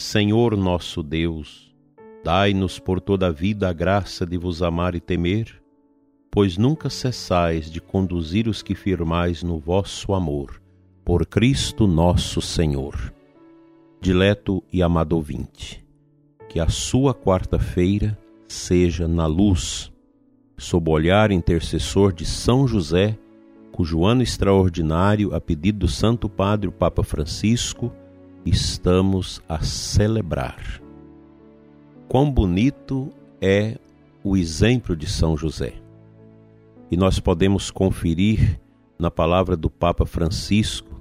Senhor nosso Deus, dai-nos por toda a vida a graça de vos amar e temer, pois nunca cessais de conduzir os que firmais no vosso amor, por Cristo nosso Senhor. Dileto e amado ouvinte, que a sua quarta-feira seja na luz, sob o olhar intercessor de São José, cujo ano extraordinário, a pedido do Santo Padre o Papa Francisco, estamos a celebrar. Quão bonito é o exemplo de São José. E nós podemos conferir na palavra do Papa Francisco,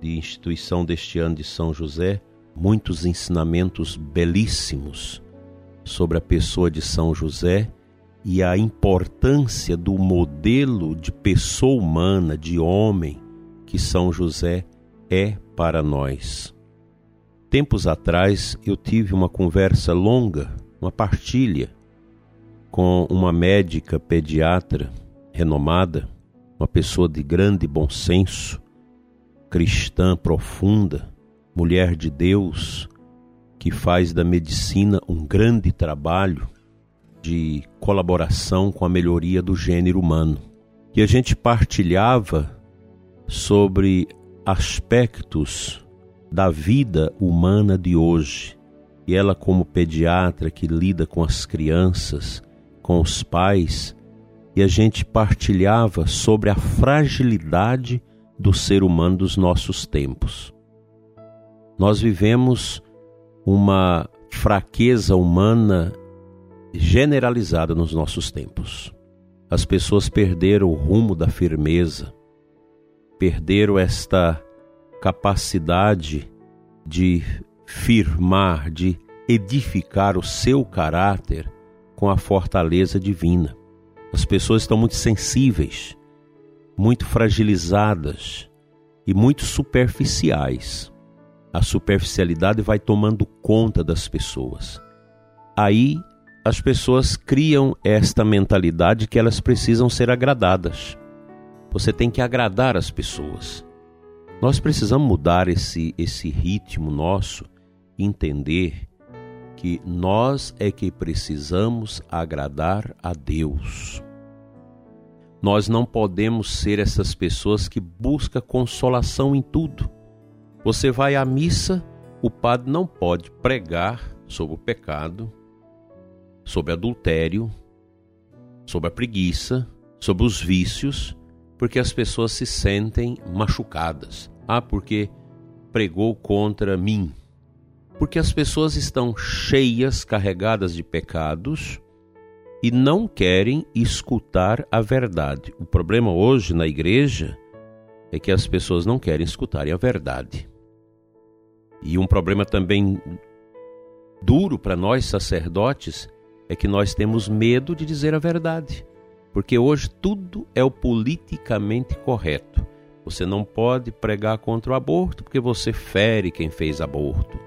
de instituição deste ano de São José, muitos ensinamentos belíssimos sobre a pessoa de São José e a importância do modelo de pessoa humana, de homem, que São José é para nós. Tempos atrás eu tive uma conversa longa, uma partilha, com uma médica pediatra renomada, uma pessoa de grande bom senso, cristã profunda, mulher de Deus, que faz da medicina um grande trabalho de colaboração com a melhoria do gênero humano. E a gente partilhava sobre aspectos da vida humana de hoje. E ela, como pediatra que lida com as crianças, com os pais, e a gente partilhava sobre a fragilidade do ser humano dos nossos tempos. Nós vivemos uma fraqueza humana generalizada nos nossos tempos. As pessoas perderam o rumo da firmeza, perderam esta capacidade de firmar, de edificar o seu caráter com a fortaleza divina. As pessoas estão muito sensíveis, muito fragilizadas e muito superficiais. A superficialidade vai tomando conta das pessoas. Aí as pessoas criam esta mentalidade que elas precisam ser agradadas. Você tem que agradar as pessoas. Nós precisamos mudar esse, esse ritmo nosso, entender que nós é que precisamos agradar a Deus. Nós não podemos ser essas pessoas que buscam consolação em tudo. Você vai à missa, o padre não pode pregar sobre o pecado, sobre adultério, sobre a preguiça, sobre os vícios, porque as pessoas se sentem machucadas. Ah, porque pregou contra mim. Porque as pessoas estão cheias, carregadas de pecados e não querem escutar a verdade. O problema hoje na igreja é que as pessoas não querem escutarem a verdade. E um problema também duro para nós sacerdotes é que nós temos medo de dizer a verdade porque hoje tudo é o politicamente correto. Você não pode pregar contra o aborto porque você fere quem fez aborto.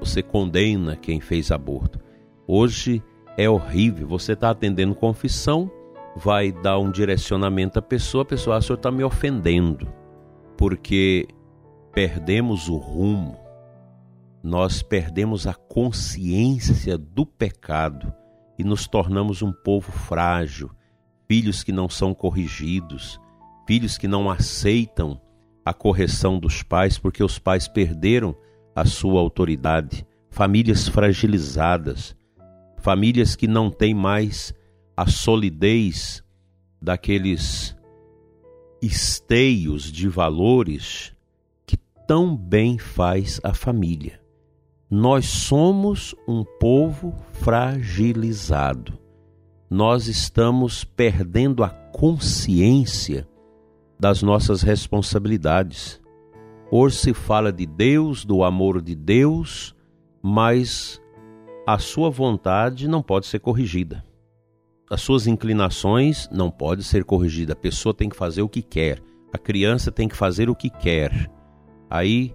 Você condena quem fez aborto. Hoje é horrível. Você está atendendo confissão, vai dar um direcionamento à pessoa, a pessoa, ah, o senhor está me ofendendo. Porque perdemos o rumo, nós perdemos a consciência do pecado e nos tornamos um povo frágil, filhos que não são corrigidos, filhos que não aceitam a correção dos pais porque os pais perderam a sua autoridade, famílias fragilizadas, famílias que não têm mais a solidez daqueles esteios de valores que tão bem faz a família. Nós somos um povo fragilizado nós estamos perdendo a consciência das nossas responsabilidades. Hoje se fala de Deus, do amor de Deus, mas a sua vontade não pode ser corrigida. As suas inclinações não podem ser corrigidas. A pessoa tem que fazer o que quer. A criança tem que fazer o que quer. Aí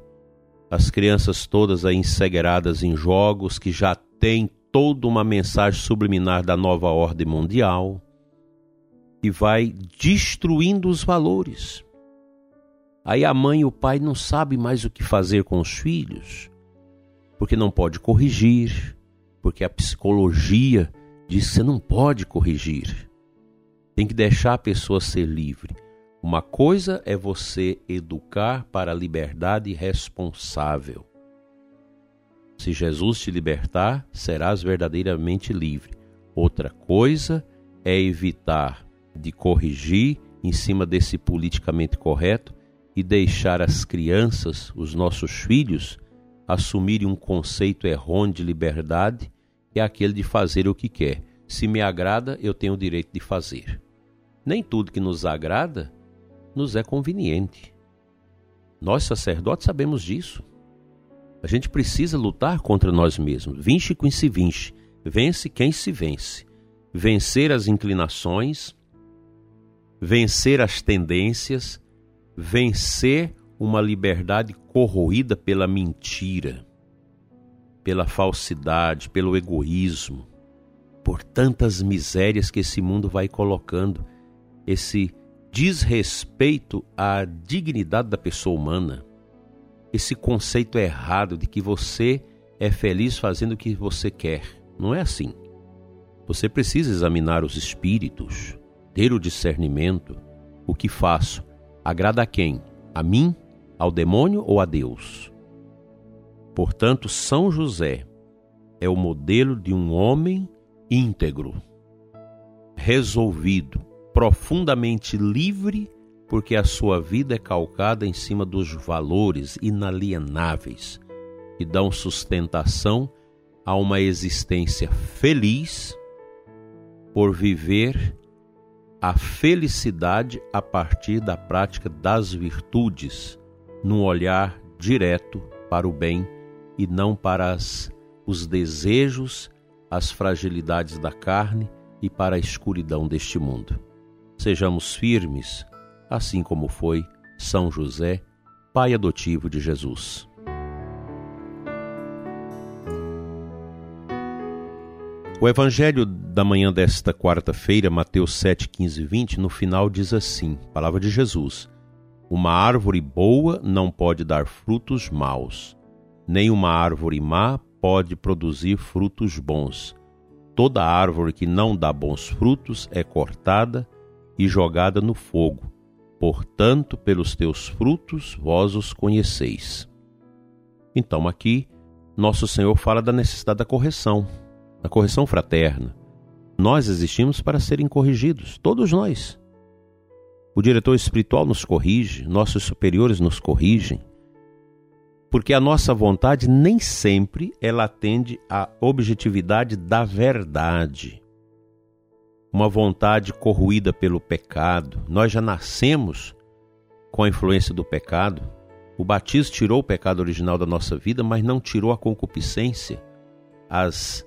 as crianças todas aí ensegueradas em jogos que já têm toda uma mensagem subliminar da nova ordem mundial e vai destruindo os valores. Aí a mãe e o pai não sabem mais o que fazer com os filhos, porque não pode corrigir, porque a psicologia diz que você não pode corrigir. Tem que deixar a pessoa ser livre. Uma coisa é você educar para a liberdade responsável. Se Jesus te libertar, serás verdadeiramente livre. Outra coisa é evitar de corrigir em cima desse politicamente correto e deixar as crianças, os nossos filhos, assumirem um conceito errôneo de liberdade, que é aquele de fazer o que quer. Se me agrada, eu tenho o direito de fazer. Nem tudo que nos agrada nos é conveniente. Nós, sacerdotes, sabemos disso. A gente precisa lutar contra nós mesmos. Vinche quem se vinche. Vence quem se vence. Vencer as inclinações, vencer as tendências, vencer uma liberdade corroída pela mentira, pela falsidade, pelo egoísmo, por tantas misérias que esse mundo vai colocando, esse desrespeito à dignidade da pessoa humana, esse conceito errado de que você é feliz fazendo o que você quer. Não é assim. Você precisa examinar os espíritos, ter o discernimento. O que faço? Agrada a quem? A mim, ao demônio ou a Deus? Portanto, São José é o modelo de um homem íntegro, resolvido, profundamente livre, porque a sua vida é calcada em cima dos valores inalienáveis que dão sustentação a uma existência feliz por viver a felicidade a partir da prática das virtudes, num olhar direto para o bem e não para as, os desejos, as fragilidades da carne e para a escuridão deste mundo. Sejamos firmes, assim como foi São José, pai adotivo de Jesus. O Evangelho da manhã desta quarta-feira, Mateus 7, 15 e 20, no final diz assim: Palavra de Jesus. Uma árvore boa não pode dar frutos maus, nem uma árvore má pode produzir frutos bons. Toda árvore que não dá bons frutos é cortada e jogada no fogo. Portanto, pelos teus frutos vós os conheceis. Então, aqui, nosso Senhor fala da necessidade da correção, da correção fraterna. Nós existimos para serem corrigidos, todos nós. O diretor espiritual nos corrige, nossos superiores nos corrigem, porque a nossa vontade nem sempre ela atende à objetividade da verdade uma vontade corroída pelo pecado. Nós já nascemos com a influência do pecado. O batismo tirou o pecado original da nossa vida, mas não tirou a concupiscência, as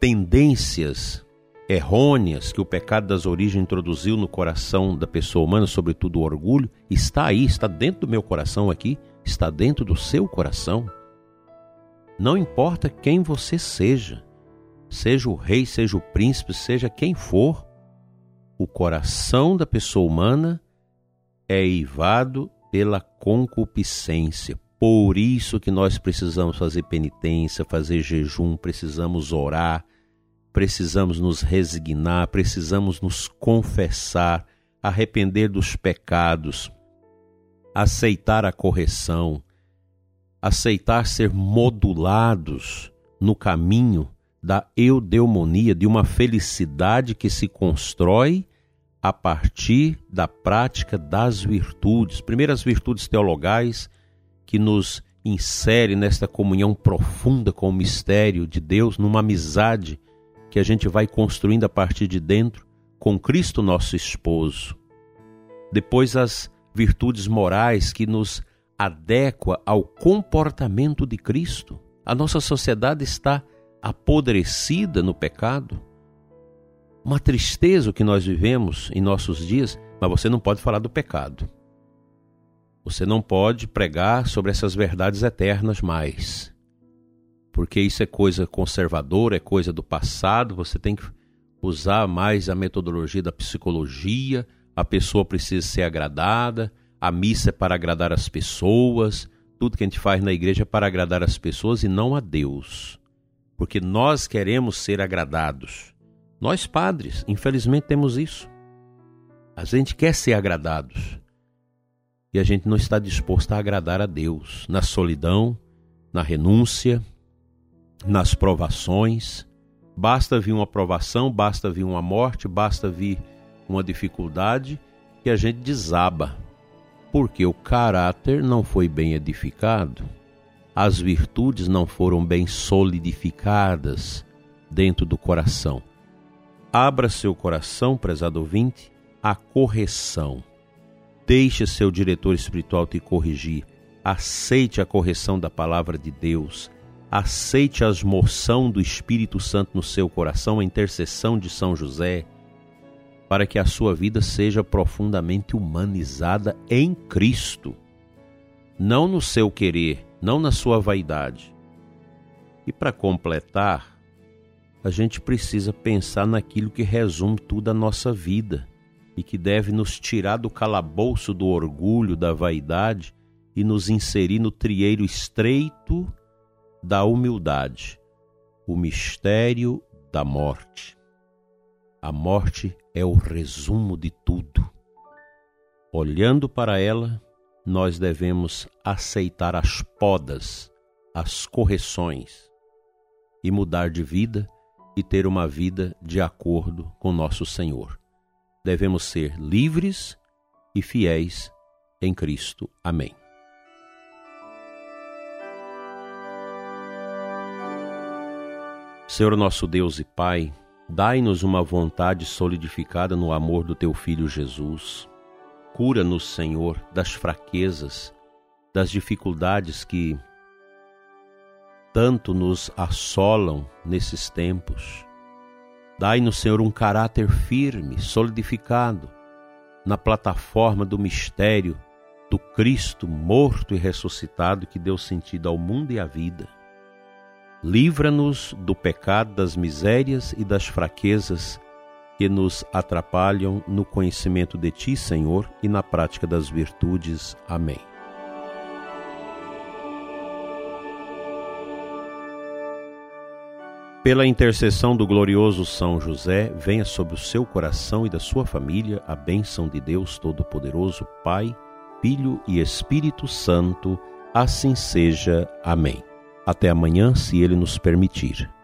tendências errôneas que o pecado das origens introduziu no coração da pessoa humana, sobretudo o orgulho, está aí, está dentro do meu coração aqui, está dentro do seu coração. Não importa quem você seja, seja o rei, seja o príncipe, seja quem for, o coração da pessoa humana é eivado pela concupiscência. Por isso que nós precisamos fazer penitência, fazer jejum, precisamos orar, precisamos nos resignar, precisamos nos confessar, arrepender dos pecados, aceitar a correção, aceitar ser modulados no caminho da eudeumonia, de uma felicidade que se constrói a partir da prática das virtudes. Primeiras virtudes teologais que nos insere nesta comunhão profunda com o mistério de Deus, numa amizade que a gente vai construindo a partir de dentro com Cristo nosso esposo. Depois as virtudes morais que nos adequa ao comportamento de Cristo. A nossa sociedade está apodrecida no pecado, uma tristeza que nós vivemos em nossos dias, mas você não pode falar do pecado. Você não pode pregar sobre essas verdades eternas mais. Porque isso é coisa conservadora, é coisa do passado, você tem que usar mais a metodologia da psicologia, a pessoa precisa ser agradada, a missa é para agradar as pessoas, tudo que a gente faz na igreja é para agradar as pessoas e não a Deus. Porque nós queremos ser agradados. Nós padres, infelizmente, temos isso. A gente quer ser agradados. E a gente não está disposto a agradar a Deus na solidão, na renúncia, nas provações. Basta vir uma provação, basta vir uma morte, basta vir uma dificuldade que a gente desaba, porque o caráter não foi bem edificado, as virtudes não foram bem solidificadas dentro do coração. Abra seu coração, prezado ouvinte, à correção. Deixe seu diretor espiritual te corrigir. Aceite a correção da palavra de Deus. Aceite a moção do Espírito Santo no seu coração, a intercessão de São José, para que a sua vida seja profundamente humanizada em Cristo, não no seu querer, não na sua vaidade. E para completar, a gente precisa pensar naquilo que resume toda a nossa vida e que deve nos tirar do calabouço do orgulho, da vaidade e nos inserir no trieiro estreito da humildade, o mistério da morte. A morte é o resumo de tudo. Olhando para ela, nós devemos aceitar as podas, as correções e mudar de vida e ter uma vida de acordo com nosso Senhor. Devemos ser livres e fiéis em Cristo. Amém. Senhor nosso Deus e Pai, dai-nos uma vontade solidificada no amor do teu Filho Jesus. Cura-nos, Senhor, das fraquezas, das dificuldades que tanto nos assolam nesses tempos. Dai-nos, Senhor, um caráter firme, solidificado na plataforma do mistério do Cristo morto e ressuscitado que deu sentido ao mundo e à vida. Livra-nos do pecado, das misérias e das fraquezas que nos atrapalham no conhecimento de Ti, Senhor, e na prática das virtudes. Amém. Pela intercessão do glorioso São José, venha sobre o seu coração e da sua família a bênção de Deus Todo-Poderoso, Pai, Filho e Espírito Santo. Assim seja. Amém. Até amanhã, se Ele nos permitir.